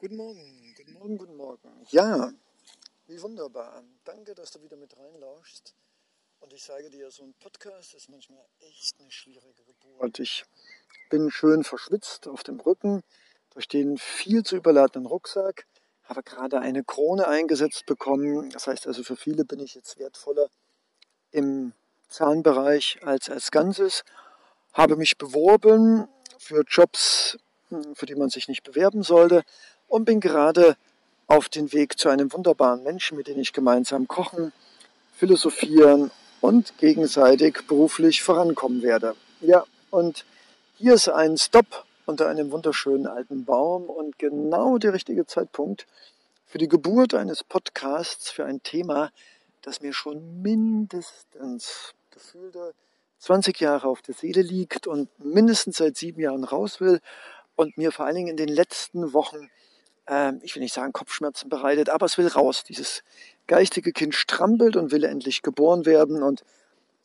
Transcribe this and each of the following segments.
Guten Morgen, guten Morgen, guten Morgen. Ja, wie wunderbar. Danke, dass du wieder mit reinlauschst. Und ich sage dir, so ein Podcast ist manchmal echt eine schwierige Geburt. Ich bin schön verschwitzt auf dem Rücken durch den viel zu überladenen Rucksack, habe gerade eine Krone eingesetzt bekommen. Das heißt also, für viele bin ich jetzt wertvoller im Zahnbereich als als Ganzes. Habe mich beworben für Jobs, für die man sich nicht bewerben sollte und bin gerade auf den Weg zu einem wunderbaren Menschen, mit dem ich gemeinsam kochen, philosophieren und gegenseitig beruflich vorankommen werde. Ja, und hier ist ein Stop unter einem wunderschönen alten Baum und genau der richtige Zeitpunkt für die Geburt eines Podcasts für ein Thema, das mir schon mindestens gefühlte 20 Jahre auf der Seele liegt und mindestens seit sieben Jahren raus will und mir vor allen Dingen in den letzten Wochen ähm, ich will nicht sagen Kopfschmerzen bereitet, aber es will raus. Dieses geistige Kind strampelt und will endlich geboren werden. Und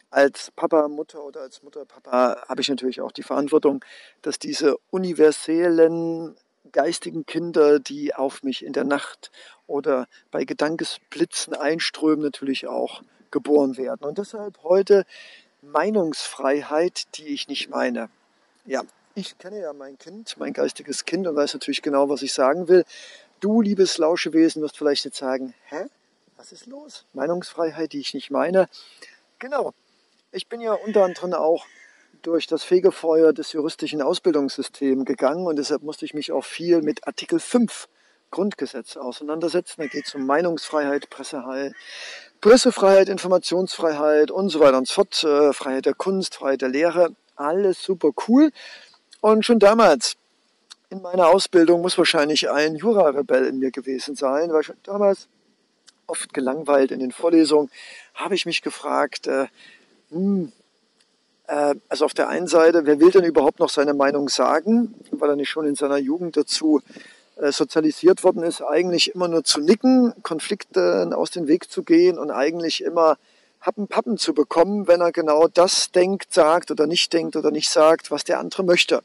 als Papa, Mutter oder als Mutter, Papa habe ich natürlich auch die Verantwortung, dass diese universellen geistigen Kinder, die auf mich in der Nacht oder bei Gedankesblitzen einströmen, natürlich auch geboren werden. Und deshalb heute Meinungsfreiheit, die ich nicht meine. Ja, ich kenne ja mein Kind, mein geistiges Kind und weiß natürlich genau, was ich sagen will. Du, liebes Lauschewesen, wirst vielleicht jetzt sagen, hä? Was ist los? Meinungsfreiheit, die ich nicht meine. Genau. Ich bin ja unter anderem auch durch das Fegefeuer des juristischen Ausbildungssystems gegangen und deshalb musste ich mich auch viel mit Artikel 5 Grundgesetz auseinandersetzen. Da geht es um Meinungsfreiheit, Pressefreiheit, Pressefreiheit, Informationsfreiheit und so weiter und so fort. Äh, Freiheit der Kunst, Freiheit der Lehre. Alles super cool. Und schon damals in meiner Ausbildung muss wahrscheinlich ein Jura-Rebell in mir gewesen sein, weil schon damals oft gelangweilt in den Vorlesungen habe ich mich gefragt, äh, hm, äh, also auf der einen Seite, wer will denn überhaupt noch seine Meinung sagen, weil er nicht schon in seiner Jugend dazu äh, sozialisiert worden ist, eigentlich immer nur zu nicken, Konflikten aus dem Weg zu gehen und eigentlich immer Happen Pappen zu bekommen, wenn er genau das denkt, sagt oder nicht denkt oder nicht sagt, was der andere möchte.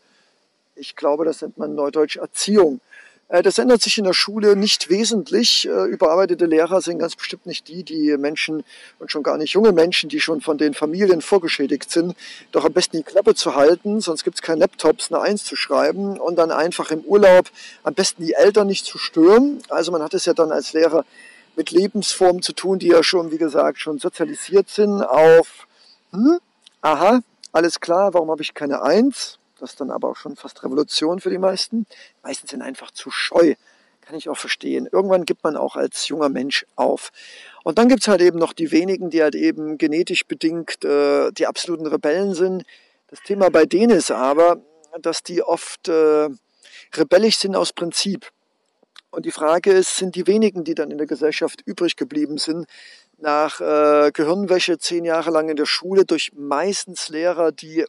Ich glaube, das nennt man neudeutsch Erziehung. Äh, das ändert sich in der Schule nicht wesentlich. Äh, überarbeitete Lehrer sind ganz bestimmt nicht die, die Menschen und schon gar nicht junge Menschen, die schon von den Familien vorgeschädigt sind, doch am besten die Klappe zu halten, sonst gibt es keine Laptops, eine Eins zu schreiben und dann einfach im Urlaub am besten die Eltern nicht zu stören. Also man hat es ja dann als Lehrer mit Lebensformen zu tun, die ja schon, wie gesagt, schon sozialisiert sind auf, hm, aha, alles klar, warum habe ich keine Eins? Das ist dann aber auch schon fast Revolution für die meisten. Die meisten sind einfach zu scheu. Kann ich auch verstehen. Irgendwann gibt man auch als junger Mensch auf. Und dann gibt es halt eben noch die wenigen, die halt eben genetisch bedingt äh, die absoluten Rebellen sind. Das Thema bei denen ist aber, dass die oft äh, rebellisch sind aus Prinzip. Und die Frage ist, sind die wenigen, die dann in der Gesellschaft übrig geblieben sind, nach äh, Gehirnwäsche zehn Jahre lang in der Schule durch meistens Lehrer, die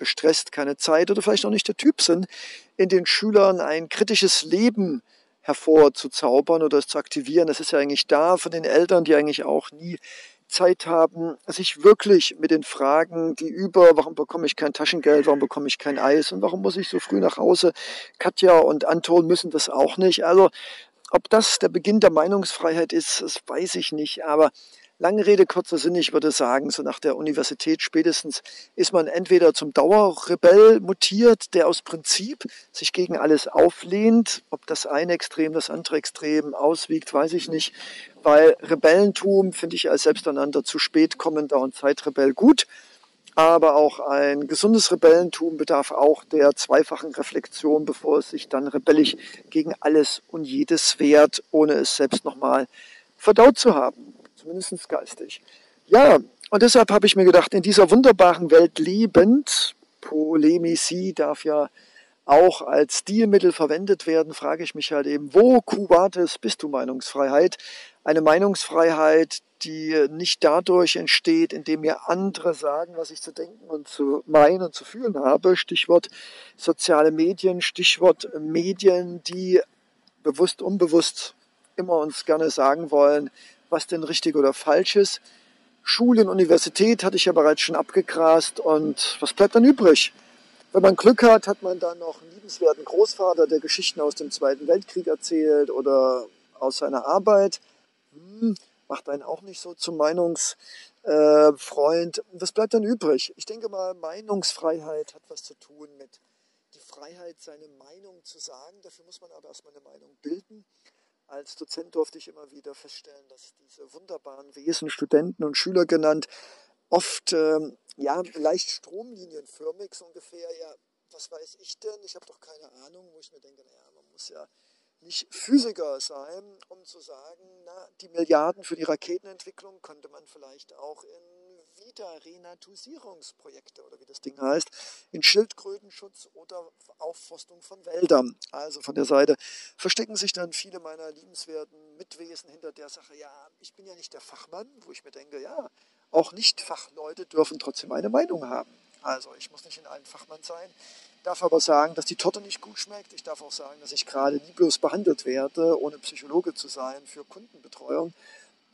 gestresst, keine Zeit oder vielleicht auch nicht der Typ sind, in den Schülern ein kritisches Leben hervorzuzaubern oder es zu aktivieren. Das ist ja eigentlich da von den Eltern, die eigentlich auch nie Zeit haben, sich wirklich mit den Fragen, die über, warum bekomme ich kein Taschengeld, warum bekomme ich kein Eis und warum muss ich so früh nach Hause? Katja und Anton müssen das auch nicht. Also, ob das der Beginn der Meinungsfreiheit ist, das weiß ich nicht. Aber Lange Rede, kurzer Sinn, ich würde sagen, so nach der Universität spätestens ist man entweder zum Dauerrebell mutiert, der aus Prinzip sich gegen alles auflehnt. Ob das eine Extrem das andere Extrem auswiegt, weiß ich nicht. Weil Rebellentum finde ich als selbsternannter zu spät kommender und Zeitrebell gut. Aber auch ein gesundes Rebellentum bedarf auch der zweifachen Reflexion, bevor es sich dann rebellisch gegen alles und jedes wehrt, ohne es selbst nochmal verdaut zu haben zumindest geistig. Ja, und deshalb habe ich mir gedacht, in dieser wunderbaren Welt lebend, Polemici darf ja auch als Stilmittel verwendet werden, frage ich mich halt eben, wo Kubates bist du Meinungsfreiheit? Eine Meinungsfreiheit, die nicht dadurch entsteht, indem mir andere sagen, was ich zu denken und zu meinen und zu fühlen habe. Stichwort soziale Medien, Stichwort Medien, die bewusst, unbewusst immer uns gerne sagen wollen, was denn richtig oder falsch ist. Schule und Universität hatte ich ja bereits schon abgegrast und was bleibt dann übrig? Wenn man Glück hat, hat man dann noch einen liebenswerten Großvater, der Geschichten aus dem Zweiten Weltkrieg erzählt oder aus seiner Arbeit. Hm, macht einen auch nicht so zum Meinungsfreund. Was bleibt dann übrig? Ich denke mal, Meinungsfreiheit hat was zu tun mit die Freiheit, seine Meinung zu sagen. Dafür muss man aber erstmal eine Meinung bilden. Als Dozent durfte ich immer wieder feststellen, dass diese wunderbaren Wesen, Studenten und Schüler genannt, oft ähm, ja, leicht stromlinienförmig, so ungefähr, ja, was weiß ich denn? Ich habe doch keine Ahnung, wo ich mir denke, naja, man muss ja nicht Physiker sein, um zu sagen, na, die Milliarden für die Raketenentwicklung könnte man vielleicht auch in Wiederrenaturierungsprojekte oder wie das Ding heißt, in Schildkrötenschutz oder Aufforstung von Wäldern. Also von der Seite verstecken sich dann viele meiner liebenswerten Mitwesen hinter der Sache, ja, ich bin ja nicht der Fachmann, wo ich mir denke, ja, auch Nicht-Fachleute dürfen trotzdem eine Meinung haben. Also ich muss nicht in allen Fachmann sein, darf aber sagen, dass die Torte nicht gut schmeckt. Ich darf auch sagen, dass ich gerade lieblos behandelt werde, ohne Psychologe zu sein für Kundenbetreuung.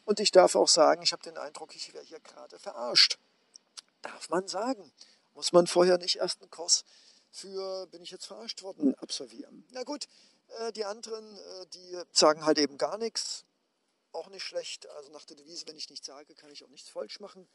Und ich darf auch sagen, ich habe den Eindruck, ich werde hier gerade verarscht. Darf man sagen. Muss man vorher nicht erst einen Kurs für, bin ich jetzt verarscht worden, absolvieren. Na gut, äh, die anderen, äh, die sagen halt eben gar nichts. Auch nicht schlecht. Also nach der Devise, wenn ich nichts sage, kann ich auch nichts falsch machen.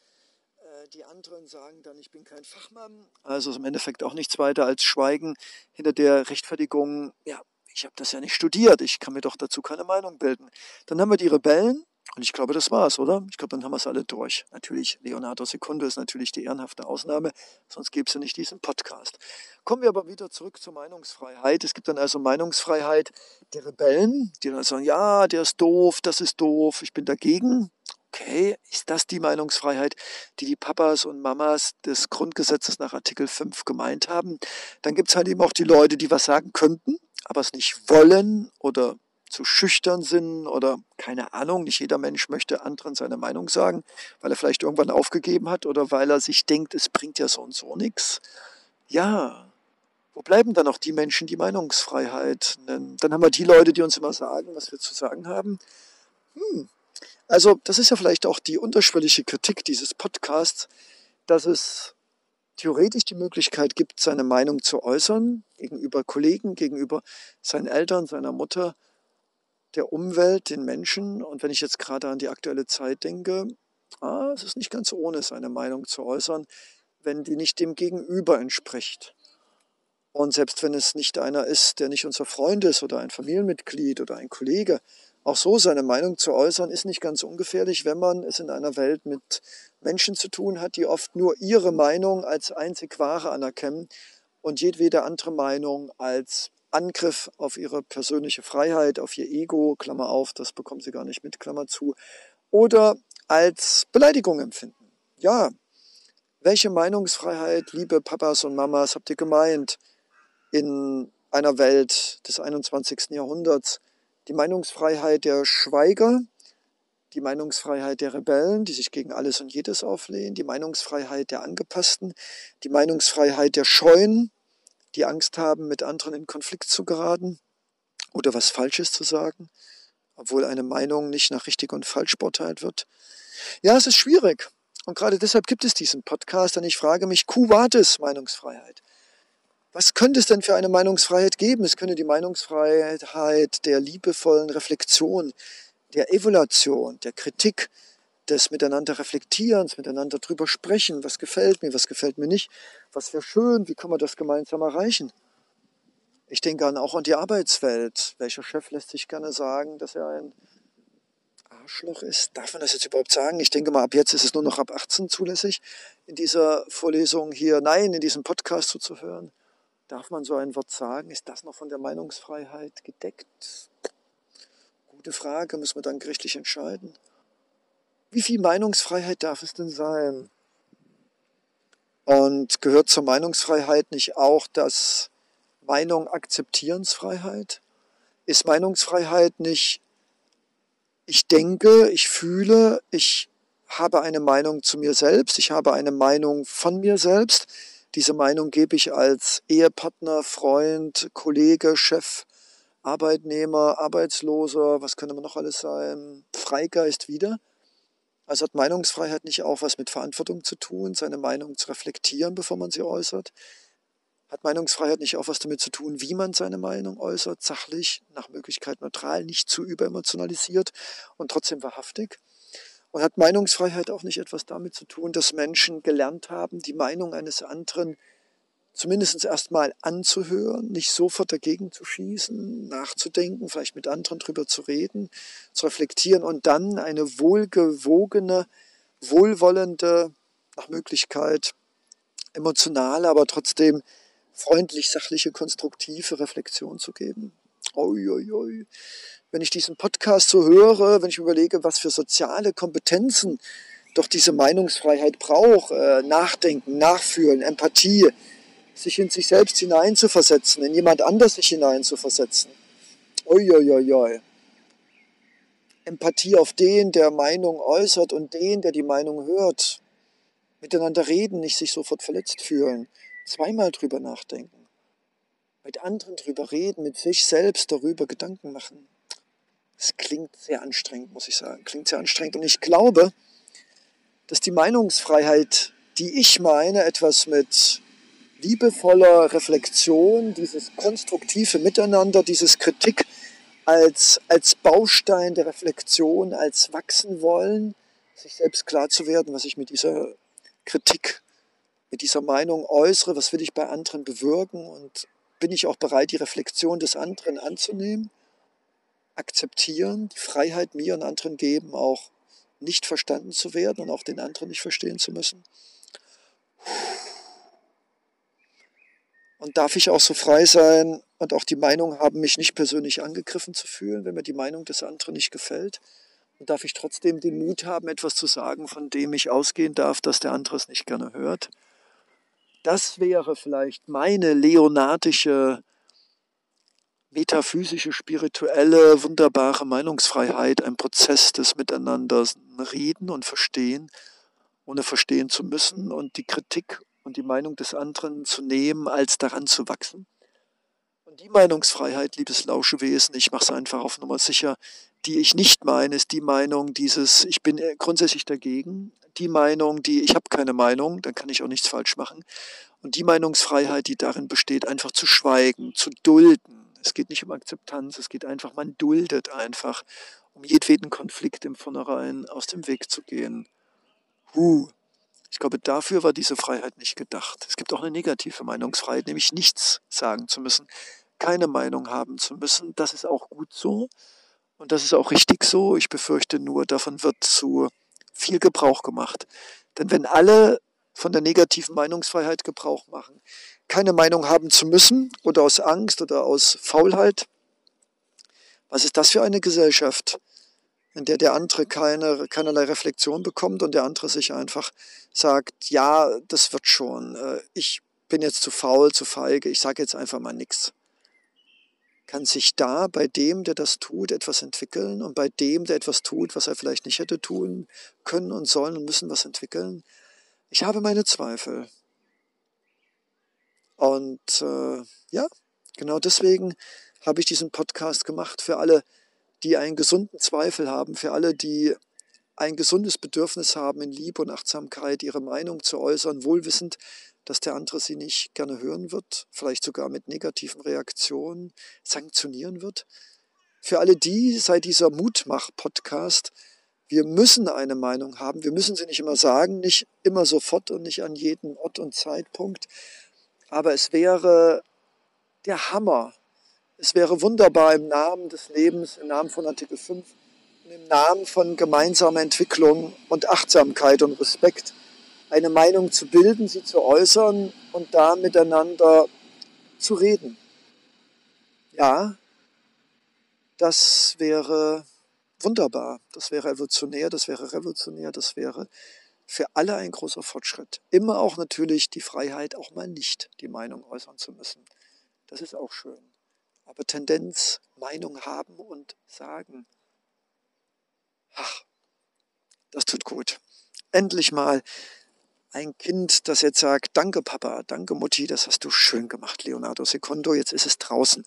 Äh, die anderen sagen dann, ich bin kein Fachmann. Also im Endeffekt auch nichts weiter als Schweigen hinter der Rechtfertigung, ja, ich habe das ja nicht studiert, ich kann mir doch dazu keine Meinung bilden. Dann haben wir die Rebellen, und ich glaube, das war's, oder? Ich glaube, dann haben wir es alle durch. Natürlich, Leonardo Secundo ist natürlich die ehrenhafte Ausnahme, sonst gäbe es ja nicht diesen Podcast. Kommen wir aber wieder zurück zur Meinungsfreiheit. Es gibt dann also Meinungsfreiheit der Rebellen, die dann sagen, ja, der ist doof, das ist doof, ich bin dagegen okay, ist das die Meinungsfreiheit, die die Papas und Mamas des Grundgesetzes nach Artikel 5 gemeint haben? Dann gibt es halt eben auch die Leute, die was sagen könnten, aber es nicht wollen oder zu schüchtern sind oder keine Ahnung, nicht jeder Mensch möchte anderen seine Meinung sagen, weil er vielleicht irgendwann aufgegeben hat oder weil er sich denkt, es bringt ja so und so nichts. Ja, wo bleiben dann noch die Menschen, die Meinungsfreiheit nennen? Dann haben wir die Leute, die uns immer sagen, was wir zu sagen haben. Hm, also das ist ja vielleicht auch die unterschwellige Kritik dieses Podcasts, dass es theoretisch die Möglichkeit gibt, seine Meinung zu äußern gegenüber Kollegen, gegenüber seinen Eltern, seiner Mutter, der Umwelt, den Menschen. Und wenn ich jetzt gerade an die aktuelle Zeit denke, ah, es ist nicht ganz ohne, seine Meinung zu äußern, wenn die nicht dem Gegenüber entspricht. Und selbst wenn es nicht einer ist, der nicht unser Freund ist oder ein Familienmitglied oder ein Kollege, auch so seine Meinung zu äußern, ist nicht ganz ungefährlich, wenn man es in einer Welt mit Menschen zu tun hat, die oft nur ihre Meinung als einzig wahre anerkennen und jedwede andere Meinung als Angriff auf ihre persönliche Freiheit, auf ihr Ego, Klammer auf, das bekommen sie gar nicht mit, Klammer zu, oder als Beleidigung empfinden. Ja, welche Meinungsfreiheit, liebe Papas und Mamas, habt ihr gemeint in einer Welt des 21. Jahrhunderts? die Meinungsfreiheit der Schweiger, die Meinungsfreiheit der Rebellen, die sich gegen alles und jedes auflehnen, die Meinungsfreiheit der Angepassten, die Meinungsfreiheit der Scheuen, die Angst haben, mit anderen in Konflikt zu geraten oder was Falsches zu sagen, obwohl eine Meinung nicht nach richtig und falsch beurteilt wird. Ja, es ist schwierig. Und gerade deshalb gibt es diesen Podcast, denn ich frage mich, Vatis Meinungsfreiheit. Was könnte es denn für eine Meinungsfreiheit geben? Es könnte die Meinungsfreiheit der liebevollen Reflexion, der Evaluation, der Kritik, des Miteinander Reflektierens, miteinander drüber sprechen, was gefällt mir, was gefällt mir nicht, was wäre schön, wie kann man das gemeinsam erreichen. Ich denke an, auch an die Arbeitswelt. Welcher Chef lässt sich gerne sagen, dass er ein Arschloch ist? Darf man das jetzt überhaupt sagen? Ich denke mal, ab jetzt ist es nur noch ab 18 zulässig, in dieser Vorlesung hier, nein, in diesem Podcast zuzuhören. Darf man so ein Wort sagen? Ist das noch von der Meinungsfreiheit gedeckt? Gute Frage, muss man dann gerichtlich entscheiden. Wie viel Meinungsfreiheit darf es denn sein? Und gehört zur Meinungsfreiheit nicht auch das Meinung Akzeptierensfreiheit? Ist Meinungsfreiheit nicht, ich denke, ich fühle, ich habe eine Meinung zu mir selbst, ich habe eine Meinung von mir selbst, diese Meinung gebe ich als Ehepartner, Freund, Kollege, Chef, Arbeitnehmer, Arbeitsloser, was könnte man noch alles sein, Freigeist wieder. Also hat Meinungsfreiheit nicht auch was mit Verantwortung zu tun, seine Meinung zu reflektieren, bevor man sie äußert? Hat Meinungsfreiheit nicht auch was damit zu tun, wie man seine Meinung äußert, sachlich, nach Möglichkeit neutral, nicht zu überemotionalisiert und trotzdem wahrhaftig? Und hat Meinungsfreiheit auch nicht etwas damit zu tun, dass Menschen gelernt haben, die Meinung eines anderen zumindest erstmal anzuhören, nicht sofort dagegen zu schießen, nachzudenken, vielleicht mit anderen drüber zu reden, zu reflektieren und dann eine wohlgewogene, wohlwollende, nach Möglichkeit emotionale, aber trotzdem freundlich, sachliche, konstruktive Reflexion zu geben. Oi, oi, oi. Wenn ich diesen Podcast so höre, wenn ich überlege, was für soziale Kompetenzen doch diese Meinungsfreiheit braucht, äh, Nachdenken, Nachfühlen, Empathie, sich in sich selbst hineinzuversetzen, in jemand anders sich hineinzuversetzen. Uiuiui. Empathie auf den, der Meinung äußert und den, der die Meinung hört. Miteinander reden, nicht sich sofort verletzt fühlen. Zweimal drüber nachdenken. Mit anderen drüber reden, mit sich selbst darüber Gedanken machen. Das klingt sehr anstrengend, muss ich sagen. Klingt sehr anstrengend. Und ich glaube, dass die Meinungsfreiheit, die ich meine, etwas mit liebevoller Reflexion, dieses konstruktive Miteinander, dieses Kritik als, als Baustein der Reflexion, als wachsen wollen, sich selbst klar zu werden, was ich mit dieser Kritik, mit dieser Meinung äußere, was will ich bei anderen bewirken und bin ich auch bereit, die Reflexion des anderen anzunehmen, akzeptieren, die Freiheit mir und anderen geben, auch nicht verstanden zu werden und auch den anderen nicht verstehen zu müssen. Und darf ich auch so frei sein und auch die Meinung haben, mich nicht persönlich angegriffen zu fühlen, wenn mir die Meinung des anderen nicht gefällt? Und darf ich trotzdem den Mut haben, etwas zu sagen, von dem ich ausgehen darf, dass der andere es nicht gerne hört? Das wäre vielleicht meine leonardische, metaphysische, spirituelle, wunderbare Meinungsfreiheit, ein Prozess des Miteinander reden und verstehen, ohne verstehen zu müssen und die Kritik und die Meinung des anderen zu nehmen, als daran zu wachsen. Und die Meinungsfreiheit, liebes Lauschewesen, ich mache es einfach auf Nummer sicher, die ich nicht meine, ist die Meinung dieses, ich bin grundsätzlich dagegen, die Meinung, die ich habe keine Meinung, dann kann ich auch nichts falsch machen. Und die Meinungsfreiheit, die darin besteht, einfach zu schweigen, zu dulden. Es geht nicht um Akzeptanz, es geht einfach, man duldet einfach, um jedweden Konflikt im Vornherein aus dem Weg zu gehen. Huh, ich glaube, dafür war diese Freiheit nicht gedacht. Es gibt auch eine negative Meinungsfreiheit, nämlich nichts sagen zu müssen, keine Meinung haben zu müssen. Das ist auch gut so und das ist auch richtig so. Ich befürchte nur, davon wird zu viel Gebrauch gemacht. Denn wenn alle von der negativen Meinungsfreiheit Gebrauch machen, keine Meinung haben zu müssen oder aus Angst oder aus Faulheit, was ist das für eine Gesellschaft? In der der andere keine, keinerlei Reflexion bekommt und der andere sich einfach sagt, ja, das wird schon, äh, ich bin jetzt zu faul, zu feige, ich sage jetzt einfach mal nichts. Kann sich da bei dem, der das tut, etwas entwickeln und bei dem, der etwas tut, was er vielleicht nicht hätte tun können und sollen und müssen was entwickeln? Ich habe meine Zweifel. Und äh, ja, genau deswegen habe ich diesen Podcast gemacht für alle, die einen gesunden Zweifel haben, für alle, die ein gesundes Bedürfnis haben, in Liebe und Achtsamkeit ihre Meinung zu äußern, wohlwissend, dass der andere sie nicht gerne hören wird, vielleicht sogar mit negativen Reaktionen sanktionieren wird. Für alle die sei dieser Mutmach-Podcast, wir müssen eine Meinung haben, wir müssen sie nicht immer sagen, nicht immer sofort und nicht an jedem Ort und Zeitpunkt, aber es wäre der Hammer, es wäre wunderbar im Namen des Lebens, im Namen von Artikel 5 und im Namen von gemeinsamer Entwicklung und Achtsamkeit und Respekt eine Meinung zu bilden, sie zu äußern und da miteinander zu reden. Ja, das wäre wunderbar, das wäre evolutionär, das wäre revolutionär, das wäre für alle ein großer Fortschritt. Immer auch natürlich die Freiheit, auch mal nicht die Meinung äußern zu müssen. Das ist auch schön aber Tendenz, Meinung haben und sagen. Ach, das tut gut. Endlich mal ein Kind, das jetzt sagt, danke Papa, danke Mutti, das hast du schön gemacht, Leonardo Secondo, jetzt ist es draußen.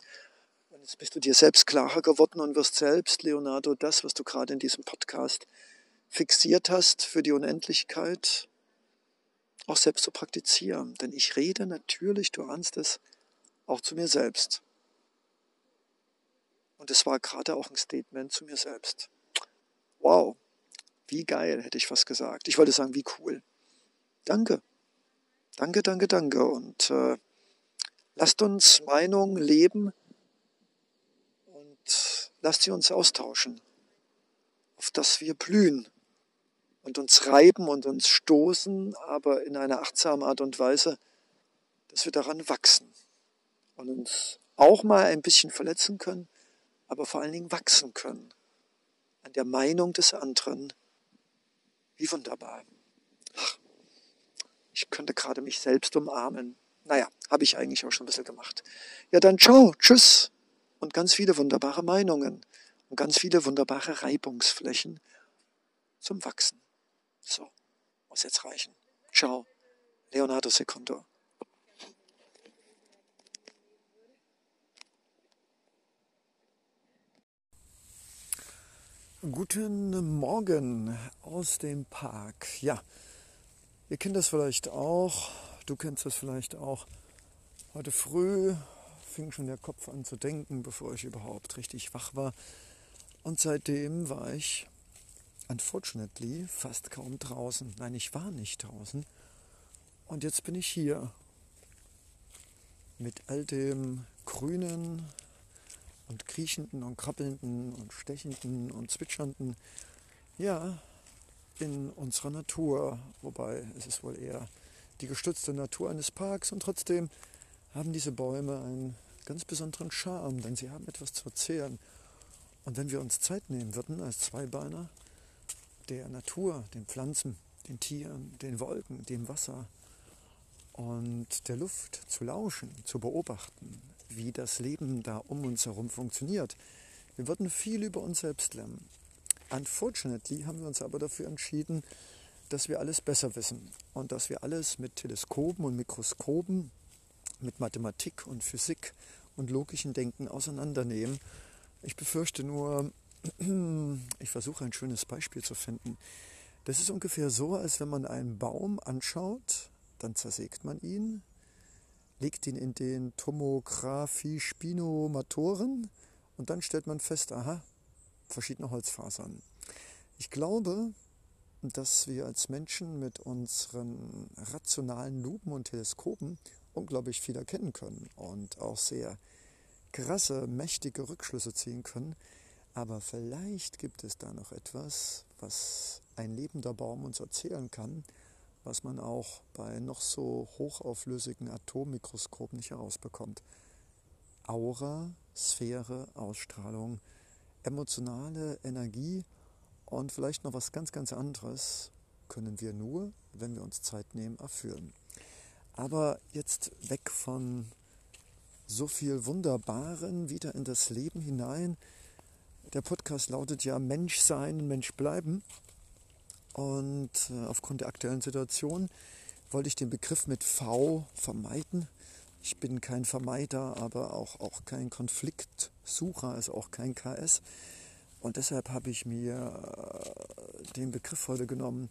Und jetzt bist du dir selbst klarer geworden und wirst selbst, Leonardo, das, was du gerade in diesem Podcast fixiert hast für die Unendlichkeit, auch selbst zu praktizieren. Denn ich rede natürlich, du ahnst es, auch zu mir selbst. Und es war gerade auch ein Statement zu mir selbst. Wow, wie geil, hätte ich fast gesagt. Ich wollte sagen, wie cool. Danke. Danke, danke, danke. Und äh, lasst uns Meinung leben und lasst sie uns austauschen, auf dass wir blühen und uns reiben und uns stoßen, aber in einer achtsamen Art und Weise, dass wir daran wachsen und uns auch mal ein bisschen verletzen können, aber vor allen Dingen wachsen können an der Meinung des anderen. Wie wunderbar. Ach, ich könnte gerade mich selbst umarmen. Naja, habe ich eigentlich auch schon ein bisschen gemacht. Ja, dann ciao, tschüss und ganz viele wunderbare Meinungen und ganz viele wunderbare Reibungsflächen zum Wachsen. So, muss jetzt reichen. Ciao, Leonardo Secundo. Guten Morgen aus dem Park. Ja, ihr kennt das vielleicht auch, du kennst das vielleicht auch. Heute früh fing schon der Kopf an zu denken, bevor ich überhaupt richtig wach war. Und seitdem war ich unfortunately fast kaum draußen. Nein, ich war nicht draußen. Und jetzt bin ich hier mit all dem Grünen und Kriechenden und Krabbelnden und Stechenden und Zwitschernden. Ja, in unserer Natur. Wobei es ist wohl eher die gestützte Natur eines Parks und trotzdem haben diese Bäume einen ganz besonderen Charme, denn sie haben etwas zu erzählen. Und wenn wir uns Zeit nehmen würden als Zweibeiner, der Natur, den Pflanzen, den Tieren, den Wolken, dem Wasser und der Luft zu lauschen, zu beobachten, wie das Leben da um uns herum funktioniert. Wir würden viel über uns selbst lernen. Unfortunately haben wir uns aber dafür entschieden, dass wir alles besser wissen und dass wir alles mit Teleskopen und Mikroskopen, mit Mathematik und Physik und logischen Denken auseinandernehmen. Ich befürchte nur, ich versuche ein schönes Beispiel zu finden. Das ist ungefähr so, als wenn man einen Baum anschaut, dann zersägt man ihn, legt ihn in den Tomographie-Spinomatoren und dann stellt man fest, aha, verschiedene Holzfasern. Ich glaube, dass wir als Menschen mit unseren rationalen Lupen und Teleskopen unglaublich viel erkennen können und auch sehr krasse, mächtige Rückschlüsse ziehen können, aber vielleicht gibt es da noch etwas, was ein lebender Baum uns erzählen kann, was man auch bei noch so hochauflösigen Atommikroskopen nicht herausbekommt. Aura, Sphäre, Ausstrahlung, emotionale Energie und vielleicht noch was ganz, ganz anderes können wir nur, wenn wir uns Zeit nehmen, erfüllen. Aber jetzt weg von so viel Wunderbaren wieder in das Leben hinein, der Podcast lautet ja Mensch sein, Mensch bleiben. Und äh, aufgrund der aktuellen Situation wollte ich den Begriff mit V vermeiden. Ich bin kein Vermeider, aber auch, auch kein Konfliktsucher, also auch kein KS. Und deshalb habe ich mir äh, den Begriff heute genommen,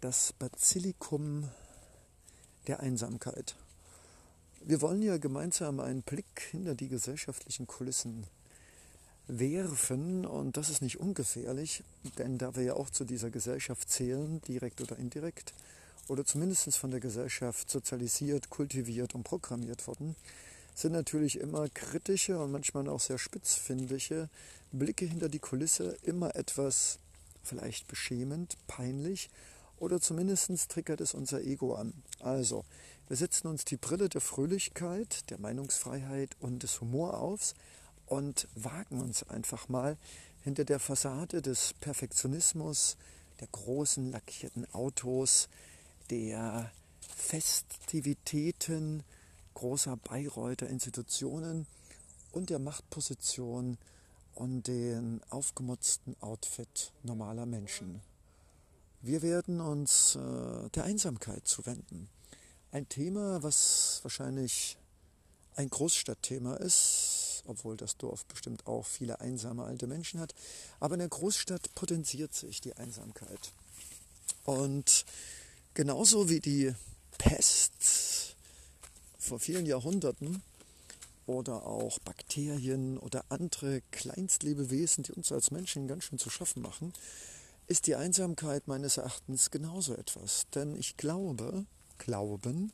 das Basilikum der Einsamkeit. Wir wollen ja gemeinsam einen Blick hinter die gesellschaftlichen Kulissen werfen und das ist nicht ungefährlich, denn da wir ja auch zu dieser Gesellschaft zählen, direkt oder indirekt, oder zumindest von der Gesellschaft sozialisiert, kultiviert und programmiert wurden, sind natürlich immer kritische und manchmal auch sehr spitzfindige Blicke hinter die Kulisse immer etwas vielleicht beschämend, peinlich oder zumindest triggert es unser Ego an. Also, wir setzen uns die Brille der Fröhlichkeit, der Meinungsfreiheit und des Humor auf und wagen uns einfach mal hinter der Fassade des Perfektionismus, der großen lackierten Autos, der Festivitäten großer Bayreuther Institutionen und der Machtposition und den aufgemutzten Outfit normaler Menschen. Wir werden uns äh, der Einsamkeit zuwenden. Ein Thema, was wahrscheinlich ein Großstadtthema ist, obwohl das Dorf bestimmt auch viele einsame alte Menschen hat. Aber in der Großstadt potenziert sich die Einsamkeit. Und genauso wie die Pest vor vielen Jahrhunderten oder auch Bakterien oder andere Kleinstlebewesen, die uns als Menschen ganz schön zu schaffen machen, ist die Einsamkeit meines Erachtens genauso etwas. Denn ich glaube, glauben,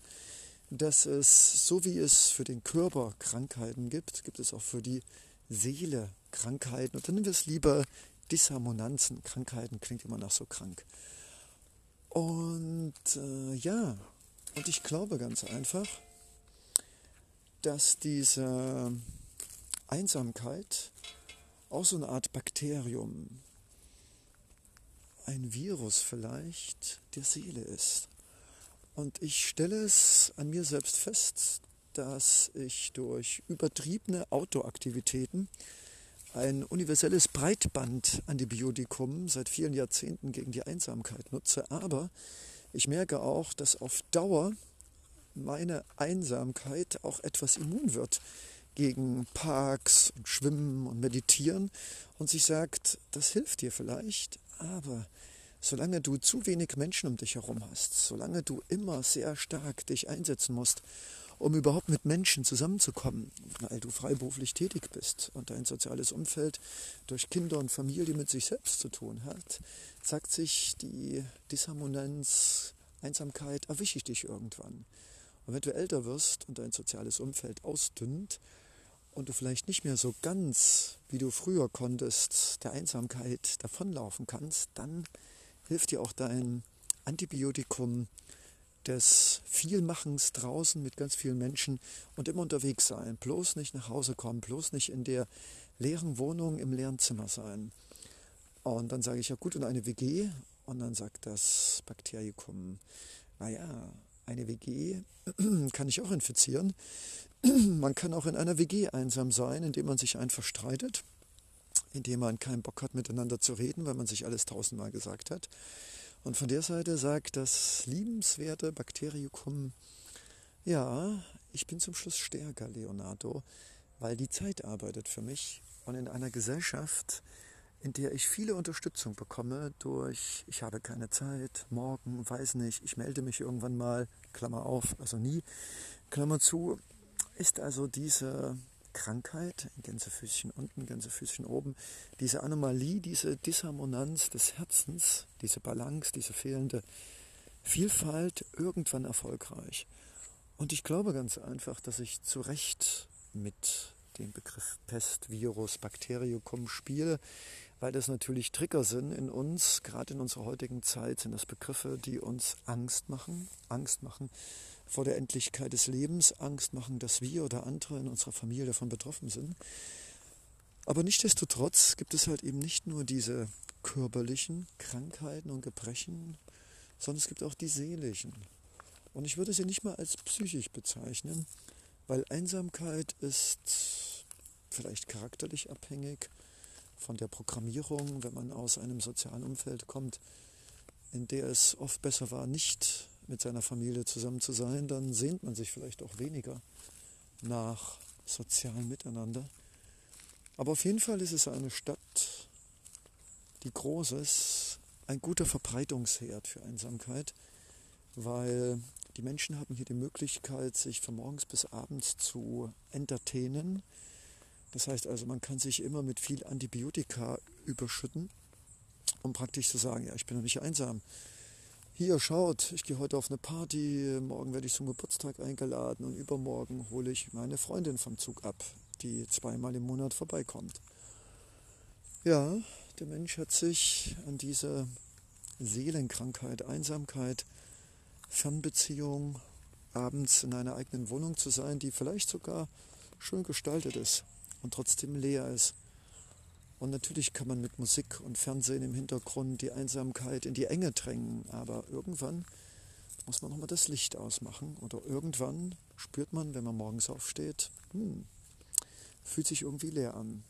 dass es, so wie es für den Körper Krankheiten gibt, gibt es auch für die Seele Krankheiten. Und dann nennen wir es lieber Disharmonanzen. Krankheiten klingt immer nach so krank. Und äh, ja, und ich glaube ganz einfach, dass diese Einsamkeit auch so eine Art Bakterium, ein Virus vielleicht der Seele ist. Und ich stelle es an mir selbst fest, dass ich durch übertriebene Autoaktivitäten ein universelles Breitbandantibiotikum seit vielen Jahrzehnten gegen die Einsamkeit nutze. Aber ich merke auch, dass auf Dauer meine Einsamkeit auch etwas immun wird gegen Parks und Schwimmen und Meditieren und sich sagt, das hilft dir vielleicht, aber solange du zu wenig Menschen um dich herum hast, solange du immer sehr stark dich einsetzen musst, um überhaupt mit Menschen zusammenzukommen, weil du freiberuflich tätig bist und dein soziales Umfeld durch Kinder und Familie mit sich selbst zu tun hat, sagt sich die Disharmonanz, Einsamkeit, erwische ich dich irgendwann. Und wenn du älter wirst und dein soziales Umfeld ausdünnt und du vielleicht nicht mehr so ganz, wie du früher konntest, der Einsamkeit davonlaufen kannst, dann hilft dir auch dein Antibiotikum des Vielmachens draußen mit ganz vielen Menschen und immer unterwegs sein. Bloß nicht nach Hause kommen, bloß nicht in der leeren Wohnung im leeren Zimmer sein. Und dann sage ich ja gut, und eine WG? Und dann sagt das Bakterium, naja, eine WG kann ich auch infizieren. Man kann auch in einer WG einsam sein, indem man sich einfach streitet, indem man keinen Bock hat, miteinander zu reden, weil man sich alles tausendmal gesagt hat. Und von der Seite sagt das liebenswerte Bakterium, ja, ich bin zum Schluss stärker, Leonardo, weil die Zeit arbeitet für mich. Und in einer Gesellschaft, in der ich viele Unterstützung bekomme durch, ich habe keine Zeit, morgen, weiß nicht, ich melde mich irgendwann mal, Klammer auf, also nie, Klammer zu, ist also diese Krankheit, Gänsefüßchen unten, Gänsefüßchen oben, diese Anomalie, diese Disharmonanz des Herzens, diese Balance, diese fehlende Vielfalt irgendwann erfolgreich. Und ich glaube ganz einfach, dass ich zu Recht mit dem Begriff Pest, Virus, Bakterium spiele, weil das natürlich Trigger sind in uns, gerade in unserer heutigen Zeit sind das Begriffe, die uns Angst machen, Angst machen vor der Endlichkeit des Lebens, Angst machen, dass wir oder andere in unserer Familie davon betroffen sind. Aber nichtsdestotrotz gibt es halt eben nicht nur diese körperlichen Krankheiten und Gebrechen, sondern es gibt auch die seelischen. Und ich würde sie nicht mal als psychisch bezeichnen, weil Einsamkeit ist vielleicht charakterlich abhängig von der Programmierung, wenn man aus einem sozialen Umfeld kommt, in der es oft besser war, nicht mit seiner Familie zusammen zu sein, dann sehnt man sich vielleicht auch weniger nach sozialem Miteinander. Aber auf jeden Fall ist es eine Stadt, die groß ist, ein guter Verbreitungsherd für Einsamkeit, weil die Menschen haben hier die Möglichkeit, sich von morgens bis abends zu entertainen. Das heißt also, man kann sich immer mit viel Antibiotika überschütten, um praktisch zu sagen, ja, ich bin noch nicht einsam hier schaut, ich gehe heute auf eine Party, morgen werde ich zum Geburtstag eingeladen und übermorgen hole ich meine Freundin vom Zug ab, die zweimal im Monat vorbeikommt. Ja, der Mensch hat sich an diese Seelenkrankheit, Einsamkeit, Fernbeziehung, abends in einer eigenen Wohnung zu sein, die vielleicht sogar schön gestaltet ist und trotzdem leer ist und natürlich kann man mit Musik und Fernsehen im Hintergrund die Einsamkeit in die Enge drängen, aber irgendwann muss man nochmal das Licht ausmachen oder irgendwann spürt man, wenn man morgens aufsteht, hm, fühlt sich irgendwie leer an.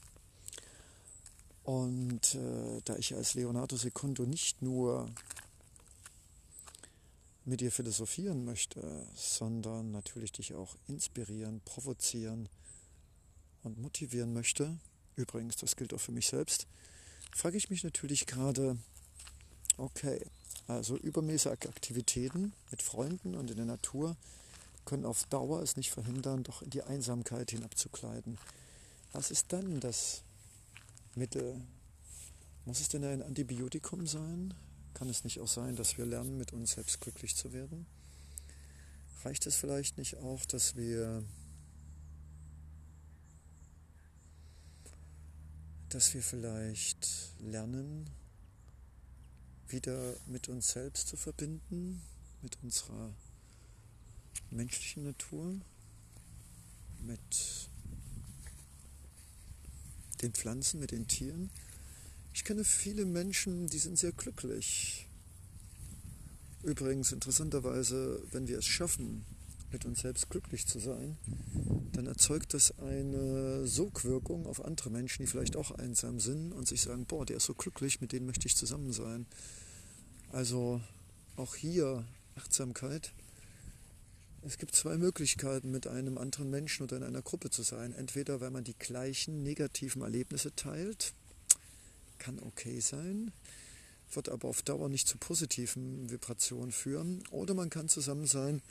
Und äh, da ich als Leonardo Secundo nicht nur mit dir philosophieren möchte, sondern natürlich dich auch inspirieren, provozieren und motivieren möchte, übrigens, das gilt auch für mich selbst, frage ich mich natürlich gerade, okay, Also übermäßige Aktivitäten mit Freunden und in der Natur können auf Dauer es nicht verhindern, doch in die Einsamkeit hinabzukleiden. Was ist dann das Mittel? Muss es denn ein Antibiotikum sein? Kann es nicht auch sein, dass wir lernen, mit uns selbst glücklich zu werden? Reicht es vielleicht nicht auch, dass wir dass wir vielleicht lernen, wieder mit uns selbst zu verbinden, mit unserer menschlichen Natur, mit den Pflanzen, mit den Tieren. Ich kenne viele Menschen, die sind sehr glücklich. Übrigens, interessanterweise, wenn wir es schaffen, mit uns selbst glücklich zu sein, dann erzeugt das eine Sogwirkung auf andere Menschen, die vielleicht auch einsam sind und sich sagen, boah, der ist so glücklich, mit denen möchte ich zusammen sein. Also auch hier Achtsamkeit. Es gibt zwei Möglichkeiten, mit einem anderen Menschen oder in einer Gruppe zu sein. Entweder, weil man die gleichen negativen Erlebnisse teilt, kann okay sein, wird aber auf Dauer nicht zu positiven Vibrationen führen. Oder man kann zusammen sein,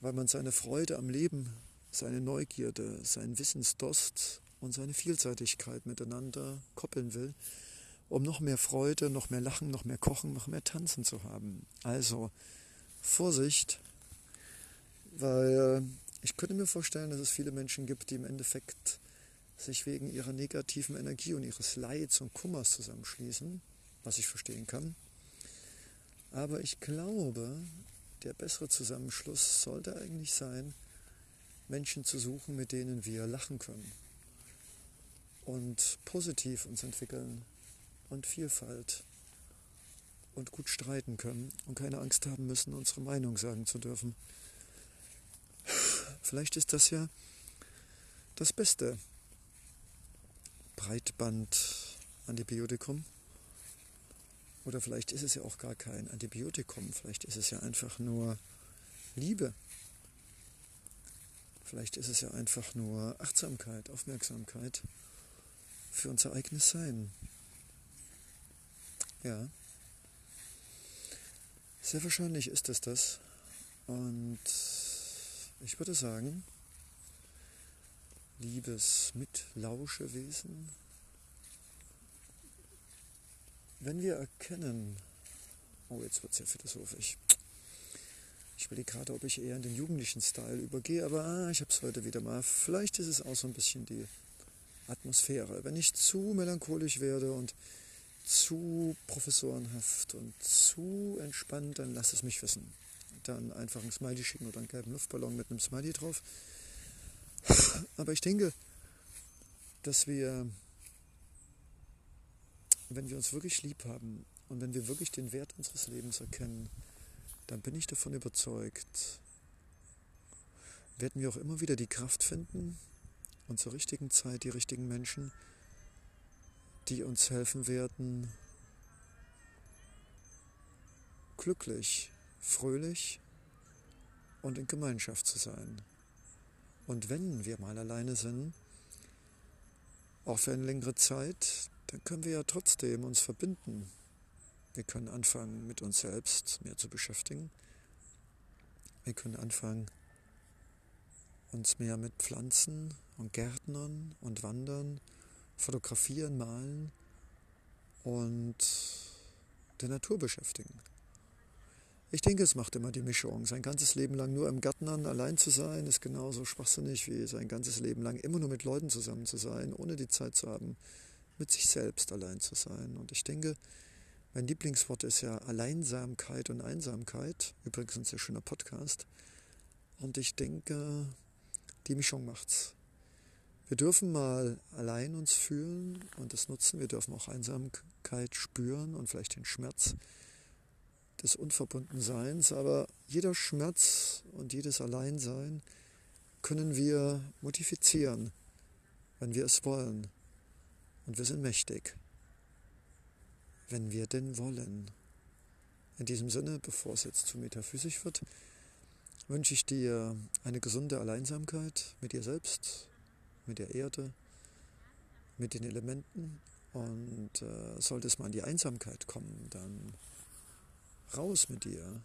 weil man seine Freude am Leben, seine Neugierde, seinen Wissensdurst und seine Vielseitigkeit miteinander koppeln will, um noch mehr Freude, noch mehr Lachen, noch mehr Kochen, noch mehr Tanzen zu haben. Also Vorsicht, weil ich könnte mir vorstellen, dass es viele Menschen gibt, die im Endeffekt sich wegen ihrer negativen Energie und ihres Leids und Kummers zusammenschließen, was ich verstehen kann. Aber ich glaube, der bessere Zusammenschluss sollte eigentlich sein, Menschen zu suchen, mit denen wir lachen können und positiv uns entwickeln und Vielfalt und gut streiten können und keine Angst haben müssen, unsere Meinung sagen zu dürfen. Vielleicht ist das ja das beste Breitband-Antibiotikum. Oder vielleicht ist es ja auch gar kein Antibiotikum, vielleicht ist es ja einfach nur Liebe. Vielleicht ist es ja einfach nur Achtsamkeit, Aufmerksamkeit für unser eigenes Sein. Ja, sehr wahrscheinlich ist es das. Und ich würde sagen, liebes Mitlauschewesen, wenn wir erkennen, oh, jetzt wird es ja philosophisch. Ich überlege gerade, ob ich eher in den jugendlichen Style übergehe, aber ah, ich habe es heute wieder mal. Vielleicht ist es auch so ein bisschen die Atmosphäre. Wenn ich zu melancholisch werde und zu professorenhaft und zu entspannt, dann lass es mich wissen. Dann einfach ein Smiley schicken oder einen gelben Luftballon mit einem Smiley drauf. Aber ich denke, dass wir wenn wir uns wirklich lieb haben und wenn wir wirklich den Wert unseres Lebens erkennen, dann bin ich davon überzeugt, werden wir auch immer wieder die Kraft finden und zur richtigen Zeit die richtigen Menschen, die uns helfen werden, glücklich, fröhlich und in Gemeinschaft zu sein. Und wenn wir mal alleine sind, auch für eine längere Zeit, dann können wir ja trotzdem uns verbinden. Wir können anfangen, mit uns selbst mehr zu beschäftigen. Wir können anfangen, uns mehr mit Pflanzen und Gärtnern und Wandern, Fotografieren, Malen und der Natur beschäftigen. Ich denke, es macht immer die Mischung. Sein ganzes Leben lang nur im Gärtnern allein zu sein, ist genauso schwachsinnig wie sein ganzes Leben lang immer nur mit Leuten zusammen zu sein, ohne die Zeit zu haben, mit sich selbst allein zu sein. Und ich denke, mein Lieblingswort ist ja Alleinsamkeit und Einsamkeit. Übrigens ein sehr schöner Podcast. Und ich denke, die Mischung macht's. Wir dürfen mal allein uns fühlen und das nutzen. Wir dürfen auch Einsamkeit spüren und vielleicht den Schmerz des Unverbundenseins. Aber jeder Schmerz und jedes Alleinsein können wir modifizieren, wenn wir es wollen. Und wir sind mächtig, wenn wir denn wollen. In diesem Sinne, bevor es jetzt zu metaphysisch wird, wünsche ich dir eine gesunde Alleinsamkeit mit dir selbst, mit der Erde, mit den Elementen. Und äh, sollte es mal an die Einsamkeit kommen, dann Raus mit dir.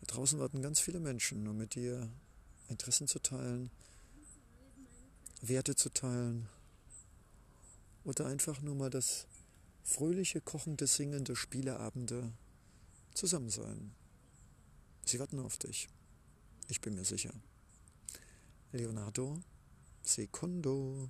Da draußen warten ganz viele Menschen, um mit dir Interessen zu teilen, Werte zu teilen oder einfach nur mal das fröhliche, kochende, singende Spieleabende zusammen sein. Sie warten auf dich. Ich bin mir sicher. Leonardo Secondo.